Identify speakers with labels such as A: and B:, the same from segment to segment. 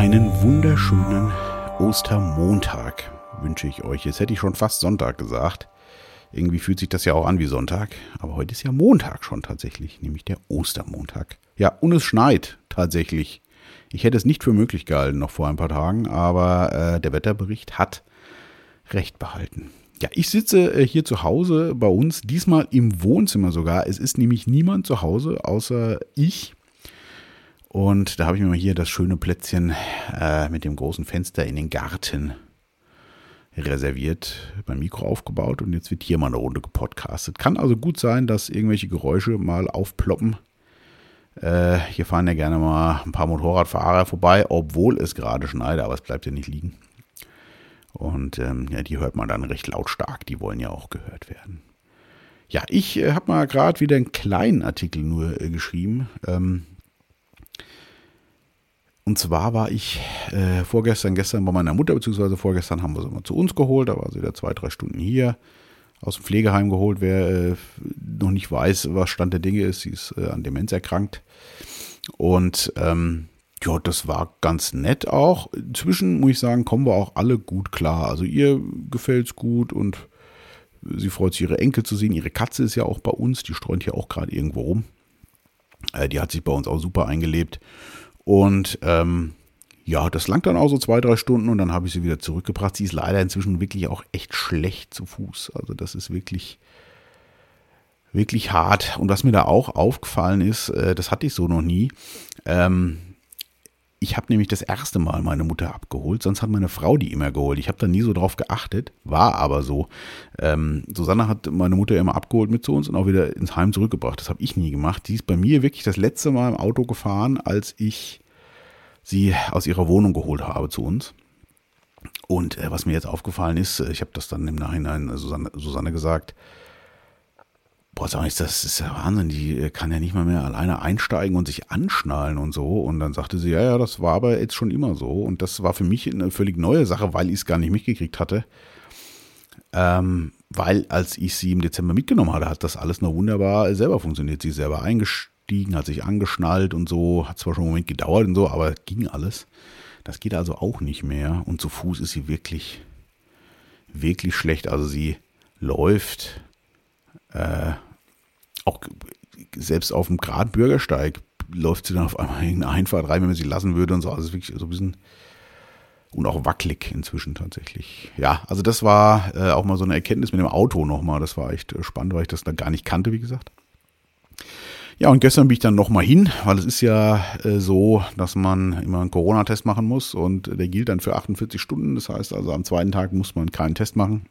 A: Einen wunderschönen Ostermontag wünsche ich euch. Jetzt hätte ich schon fast Sonntag gesagt. Irgendwie fühlt sich das ja auch an wie Sonntag. Aber heute ist ja Montag schon tatsächlich, nämlich der Ostermontag. Ja, und es schneit tatsächlich. Ich hätte es nicht für möglich gehalten noch vor ein paar Tagen, aber äh, der Wetterbericht hat recht behalten. Ja, ich sitze äh, hier zu Hause bei uns, diesmal im Wohnzimmer sogar. Es ist nämlich niemand zu Hause außer ich. Und da habe ich mir mal hier das schöne Plätzchen äh, mit dem großen Fenster in den Garten reserviert, mein Mikro aufgebaut und jetzt wird hier mal eine Runde gepodcastet. Kann also gut sein, dass irgendwelche Geräusche mal aufploppen. Äh, hier fahren ja gerne mal ein paar Motorradfahrer vorbei, obwohl es gerade schneit, aber es bleibt ja nicht liegen. Und ähm, ja, die hört man dann recht lautstark, die wollen ja auch gehört werden. Ja, ich äh, habe mal gerade wieder einen kleinen Artikel nur äh, geschrieben. Ähm, und zwar war ich äh, vorgestern, gestern bei meiner Mutter, beziehungsweise vorgestern haben wir sie mal zu uns geholt. Da war sie wieder zwei, drei Stunden hier. Aus dem Pflegeheim geholt. Wer äh, noch nicht weiß, was Stand der Dinge ist, sie ist äh, an Demenz erkrankt. Und ähm, ja, das war ganz nett auch. Inzwischen muss ich sagen, kommen wir auch alle gut klar. Also ihr gefällt es gut und sie freut sich, ihre Enkel zu sehen. Ihre Katze ist ja auch bei uns, die streunt ja auch gerade irgendwo rum. Äh, die hat sich bei uns auch super eingelebt. Und ähm, ja, das langt dann auch so zwei, drei Stunden und dann habe ich sie wieder zurückgebracht. Sie ist leider inzwischen wirklich auch echt schlecht zu Fuß. Also das ist wirklich, wirklich hart. Und was mir da auch aufgefallen ist, äh, das hatte ich so noch nie. Ähm, ich habe nämlich das erste Mal meine Mutter abgeholt, sonst hat meine Frau die immer geholt. Ich habe da nie so drauf geachtet, war aber so. Ähm, Susanne hat meine Mutter immer abgeholt mit zu uns und auch wieder ins Heim zurückgebracht. Das habe ich nie gemacht. Die ist bei mir wirklich das letzte Mal im Auto gefahren, als ich sie aus ihrer Wohnung geholt habe zu uns. Und äh, was mir jetzt aufgefallen ist, äh, ich habe das dann im Nachhinein Susanne, Susanne gesagt, boah, sag ich, das ist ja Wahnsinn, die äh, kann ja nicht mal mehr alleine einsteigen und sich anschnallen und so. Und dann sagte sie, ja, ja, das war aber jetzt schon immer so. Und das war für mich eine völlig neue Sache, weil ich es gar nicht mitgekriegt hatte. Ähm, weil als ich sie im Dezember mitgenommen hatte, hat das alles noch wunderbar selber funktioniert. Sie ist selber eingestiegen, hat sich angeschnallt und so, hat zwar schon einen Moment gedauert und so, aber ging alles. Das geht also auch nicht mehr. Und zu Fuß ist sie wirklich, wirklich schlecht. Also sie läuft äh, auch selbst auf dem geraden Bürgersteig läuft sie dann auf einmal in Einfahrt rein, wenn man sie lassen würde und so. Also wirklich so ein bisschen und auch wackelig inzwischen tatsächlich. Ja, also das war äh, auch mal so eine Erkenntnis mit dem Auto nochmal. Das war echt äh, spannend, weil ich das dann gar nicht kannte, wie gesagt. Ja, und gestern bin ich dann nochmal hin, weil es ist ja äh, so, dass man immer einen Corona-Test machen muss und der gilt dann für 48 Stunden. Das heißt also, am zweiten Tag muss man keinen Test machen.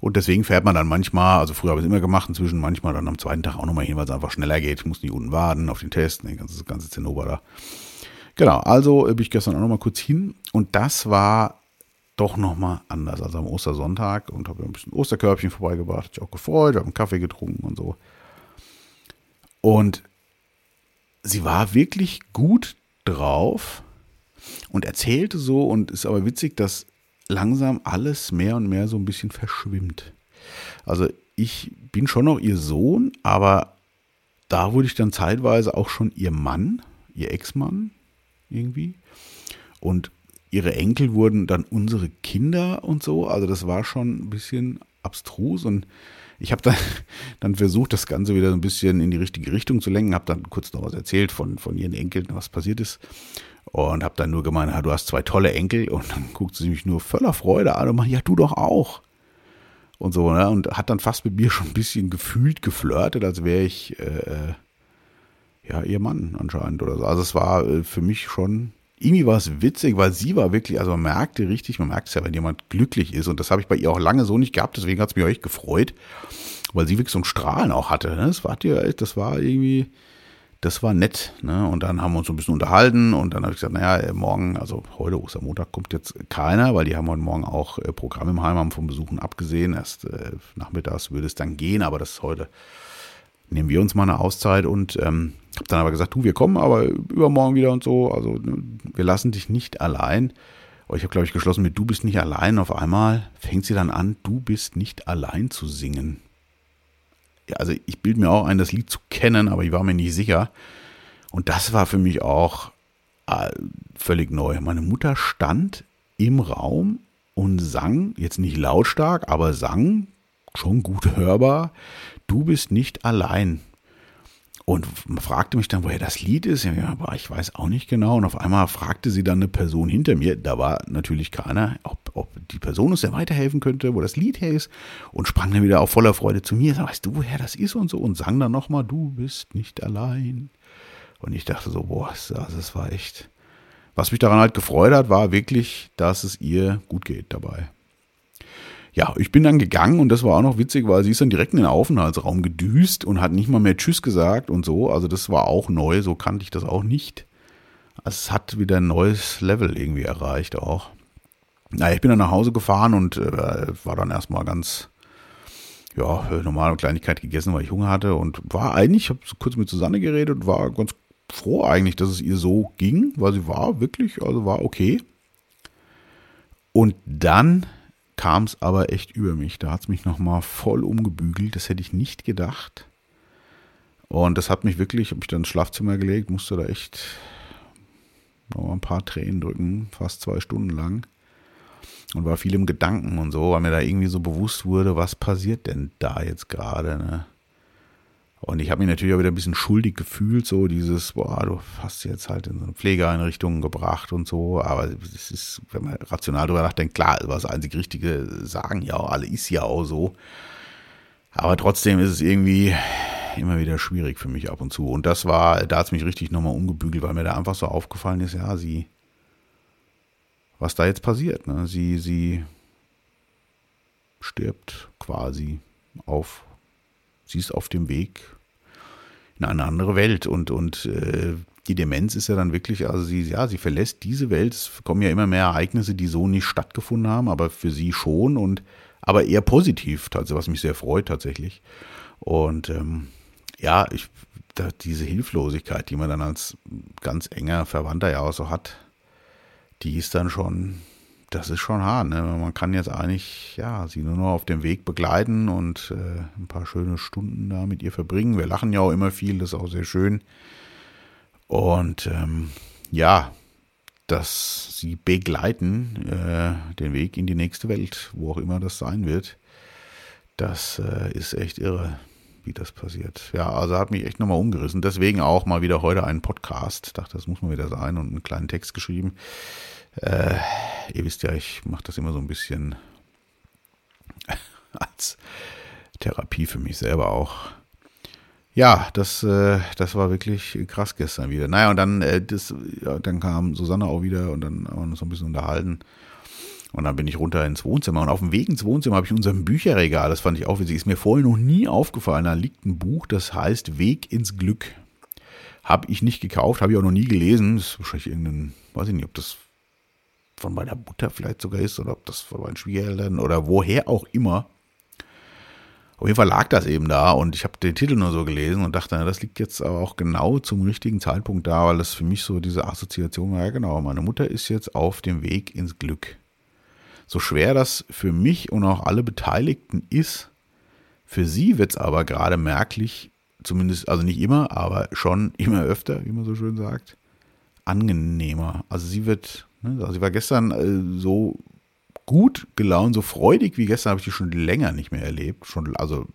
A: Und deswegen fährt man dann manchmal, also früher habe ich es immer gemacht, inzwischen manchmal dann am zweiten Tag auch nochmal hin, weil es einfach schneller geht. Ich muss nicht unten warten auf den Test, ne, das ganze Zinnober da. Genau, also bin ich gestern auch nochmal kurz hin und das war doch nochmal anders als am Ostersonntag und habe ein bisschen Osterkörbchen vorbeigebracht, habe ich auch gefreut, habe einen Kaffee getrunken und so. Und sie war wirklich gut drauf und erzählte so und ist aber witzig, dass langsam alles mehr und mehr so ein bisschen verschwimmt. Also ich bin schon noch ihr Sohn, aber da wurde ich dann zeitweise auch schon ihr Mann, ihr Ex-Mann irgendwie. Und ihre Enkel wurden dann unsere Kinder und so. Also das war schon ein bisschen abstrus und ich habe dann, dann versucht, das Ganze wieder ein bisschen in die richtige Richtung zu lenken, habe dann kurz noch was erzählt von, von ihren Enkeln, was passiert ist. Und habe dann nur gemeint, du hast zwei tolle Enkel. Und dann guckt sie mich nur voller Freude an und macht, ja, du doch auch. Und so, ne? Und hat dann fast mit mir schon ein bisschen gefühlt geflirtet, als wäre ich, äh, ja, ihr Mann anscheinend oder so. Also es war äh, für mich schon, irgendwie war es witzig, weil sie war wirklich, also man merkte richtig, man merkt es ja, wenn jemand glücklich ist. Und das habe ich bei ihr auch lange so nicht gehabt, deswegen hat es mich euch gefreut, weil sie wirklich so ein Strahlen auch hatte. Ne? Das war, das war irgendwie, das war nett. Ne? Und dann haben wir uns so ein bisschen unterhalten und dann habe ich gesagt, naja, äh, morgen, also heute Ostermontag kommt jetzt keiner, weil die haben heute Morgen auch äh, Programm im Heim, haben vom Besuchen abgesehen. Erst äh, nachmittags würde es dann gehen, aber das ist heute, nehmen wir uns mal eine Auszeit und ähm, habe dann aber gesagt, du, wir kommen aber übermorgen wieder und so. Also ne, wir lassen dich nicht allein. Oh, ich habe, glaube ich, geschlossen mit Du bist nicht allein. Auf einmal fängt sie dann an, Du bist nicht allein zu singen also ich bilde mir auch ein, das Lied zu kennen, aber ich war mir nicht sicher. Und das war für mich auch äh, völlig neu. Meine Mutter stand im Raum und sang, jetzt nicht lautstark, aber sang schon gut hörbar, du bist nicht allein. Und fragte mich dann, woher das Lied ist. Ja, aber ich weiß auch nicht genau. Und auf einmal fragte sie dann eine Person hinter mir. Da war natürlich keiner, ob, ob die Person uns ja weiterhelfen könnte, wo das Lied her ist. Und sprang dann wieder auf voller Freude zu mir. Sag, weißt du, woher das ist und so. Und sang dann nochmal, du bist nicht allein. Und ich dachte so, boah, also das war echt. Was mich daran halt gefreut hat, war wirklich, dass es ihr gut geht dabei ja, ich bin dann gegangen und das war auch noch witzig, weil sie ist dann direkt in den Aufenthaltsraum gedüst und hat nicht mal mehr Tschüss gesagt und so. Also das war auch neu, so kannte ich das auch nicht. Also es hat wieder ein neues Level irgendwie erreicht auch. Naja, ich bin dann nach Hause gefahren und äh, war dann erstmal ganz, ja, normale Kleinigkeit gegessen, weil ich Hunger hatte und war eigentlich, ich habe kurz mit Susanne geredet und war ganz froh eigentlich, dass es ihr so ging, weil sie war wirklich, also war okay. Und dann kam es aber echt über mich. Da hat es mich nochmal voll umgebügelt. Das hätte ich nicht gedacht. Und das hat mich wirklich, habe ich dann ins Schlafzimmer gelegt, musste da echt noch ein paar Tränen drücken, fast zwei Stunden lang. Und war viel im Gedanken und so, weil mir da irgendwie so bewusst wurde, was passiert denn da jetzt gerade. Ne? Und ich habe mich natürlich auch wieder ein bisschen schuldig gefühlt, so dieses, boah, du hast jetzt halt in so eine Pflegeeinrichtung gebracht und so. Aber es ist, wenn man rational drüber nachdenkt, klar, das einzig Richtige, sagen ja auch alle, ist ja auch so. Aber trotzdem ist es irgendwie immer wieder schwierig für mich ab und zu. Und das war, da hat es mich richtig nochmal umgebügelt, weil mir da einfach so aufgefallen ist, ja, sie, was da jetzt passiert, ne? Sie, sie stirbt quasi auf sie ist auf dem Weg in eine andere Welt und, und äh, die Demenz ist ja dann wirklich, also sie, ja, sie verlässt diese Welt. Es kommen ja immer mehr Ereignisse, die so nicht stattgefunden haben, aber für sie schon und aber eher positiv, also was mich sehr freut tatsächlich. Und ähm, ja, ich, da, diese Hilflosigkeit, die man dann als ganz enger Verwandter ja auch so hat, die ist dann schon, das ist schon hart. Ne? Man kann jetzt eigentlich ja sie nur noch auf dem Weg begleiten und äh, ein paar schöne Stunden da mit ihr verbringen. Wir lachen ja auch immer viel, das ist auch sehr schön. Und ähm, ja, dass sie begleiten äh, den Weg in die nächste Welt, wo auch immer das sein wird, das äh, ist echt irre, wie das passiert. Ja, also hat mich echt nochmal umgerissen. Deswegen auch mal wieder heute einen Podcast. Dachte, das muss mal wieder sein und einen kleinen Text geschrieben. Äh, ihr wisst ja, ich mache das immer so ein bisschen als Therapie für mich selber auch. Ja, das, äh, das war wirklich krass gestern wieder. Naja, und dann, äh, das, ja, dann kam Susanne auch wieder und dann haben wir uns so ein bisschen unterhalten. Und dann bin ich runter ins Wohnzimmer. Und auf dem Weg ins Wohnzimmer habe ich unser Bücherregal, das fand ich auch witzig, ist mir vorher noch nie aufgefallen. Da liegt ein Buch, das heißt Weg ins Glück. Habe ich nicht gekauft, habe ich auch noch nie gelesen. Das ist wahrscheinlich irgendein, weiß ich nicht, ob das von meiner Mutter vielleicht sogar ist oder ob das von meinen Schwiegereltern oder woher auch immer. Auf jeden Fall lag das eben da und ich habe den Titel nur so gelesen und dachte, das liegt jetzt aber auch genau zum richtigen Zeitpunkt da, weil das für mich so diese Assoziation war, ja genau, meine Mutter ist jetzt auf dem Weg ins Glück. So schwer das für mich und auch alle Beteiligten ist, für sie wird es aber gerade merklich, zumindest, also nicht immer, aber schon immer öfter, wie man so schön sagt, angenehmer. Also sie wird? Also ich war gestern äh, so gut gelaunt, so freudig wie gestern habe ich die schon länger nicht mehr erlebt. Schon, also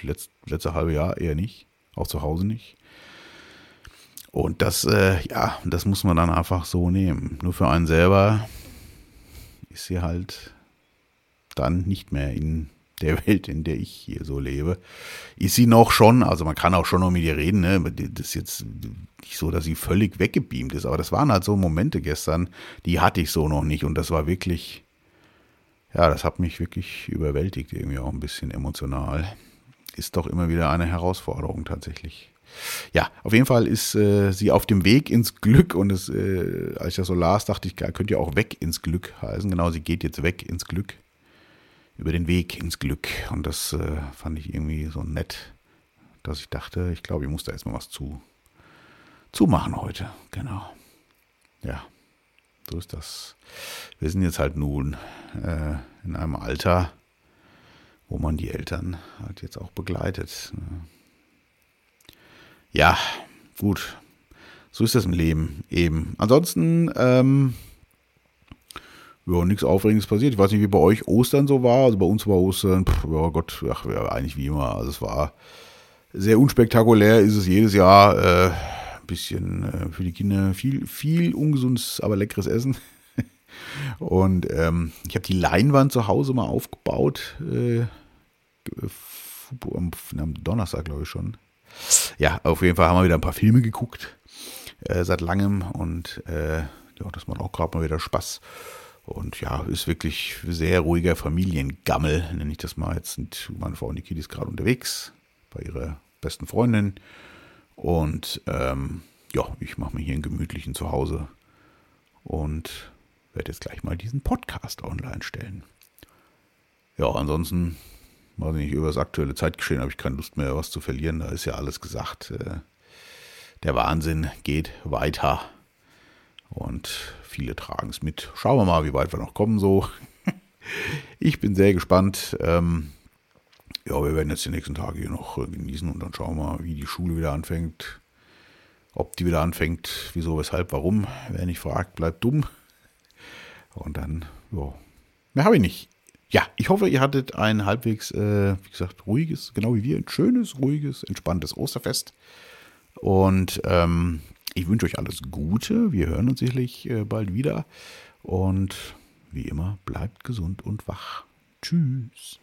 A: letzt, letzte halbe Jahr eher nicht, auch zu Hause nicht. Und das, äh, ja, das muss man dann einfach so nehmen. Nur für einen selber ist sie halt dann nicht mehr in der Welt, in der ich hier so lebe, ist sie noch schon, also man kann auch schon noch mit ihr reden, ne? das ist jetzt nicht so, dass sie völlig weggebeamt ist, aber das waren halt so Momente gestern, die hatte ich so noch nicht und das war wirklich, ja, das hat mich wirklich überwältigt, irgendwie auch ein bisschen emotional. Ist doch immer wieder eine Herausforderung tatsächlich. Ja, auf jeden Fall ist äh, sie auf dem Weg ins Glück und es, äh, als ich das so las, dachte ich, könnte ja auch weg ins Glück heißen. Genau, sie geht jetzt weg ins Glück über den Weg ins Glück. Und das äh, fand ich irgendwie so nett, dass ich dachte, ich glaube, ich muss da erstmal was zu, zu machen heute. Genau. Ja, so ist das. Wir sind jetzt halt nun äh, in einem Alter, wo man die Eltern halt jetzt auch begleitet. Ne? Ja, gut. So ist das im Leben eben. Ansonsten, ähm, ja, nichts Aufregendes passiert. Ich weiß nicht, wie bei euch Ostern so war. Also bei uns war Ostern, pff, ja Gott, ach, ja, eigentlich wie immer. Also es war sehr unspektakulär, ist es jedes Jahr. Äh, ein bisschen äh, für die Kinder viel, viel ungesundes, aber leckeres Essen. Und ähm, ich habe die Leinwand zu Hause mal aufgebaut. Äh, am, Donnerstag, glaube ich schon. Ja, auf jeden Fall haben wir wieder ein paar Filme geguckt. Äh, seit langem. Und äh, ja, das macht auch gerade mal wieder Spaß. Und ja, ist wirklich sehr ruhiger Familiengammel, nenne ich das mal. Jetzt sind meine Frau und die Kiddies gerade unterwegs bei ihrer besten Freundin. Und ähm, ja, ich mache mir hier einen gemütlichen Zuhause und werde jetzt gleich mal diesen Podcast online stellen. Ja, ansonsten, weiß ich nicht, über das aktuelle Zeitgeschehen habe ich keine Lust mehr, was zu verlieren. Da ist ja alles gesagt. Äh, der Wahnsinn geht weiter. Und viele tragen es mit. Schauen wir mal, wie weit wir noch kommen so. Ich bin sehr gespannt. Ähm, ja, wir werden jetzt die nächsten Tage hier noch äh, genießen und dann schauen wir mal, wie die Schule wieder anfängt. Ob die wieder anfängt, wieso, weshalb, warum. Wer nicht fragt, bleibt dumm. Und dann, ja, mehr habe ich nicht. Ja, ich hoffe, ihr hattet ein halbwegs, äh, wie gesagt, ruhiges, genau wie wir, ein schönes, ruhiges, entspanntes Osterfest. Und ähm, ich wünsche euch alles Gute. Wir hören uns sicherlich äh, bald wieder. Und wie immer, bleibt gesund und wach. Tschüss.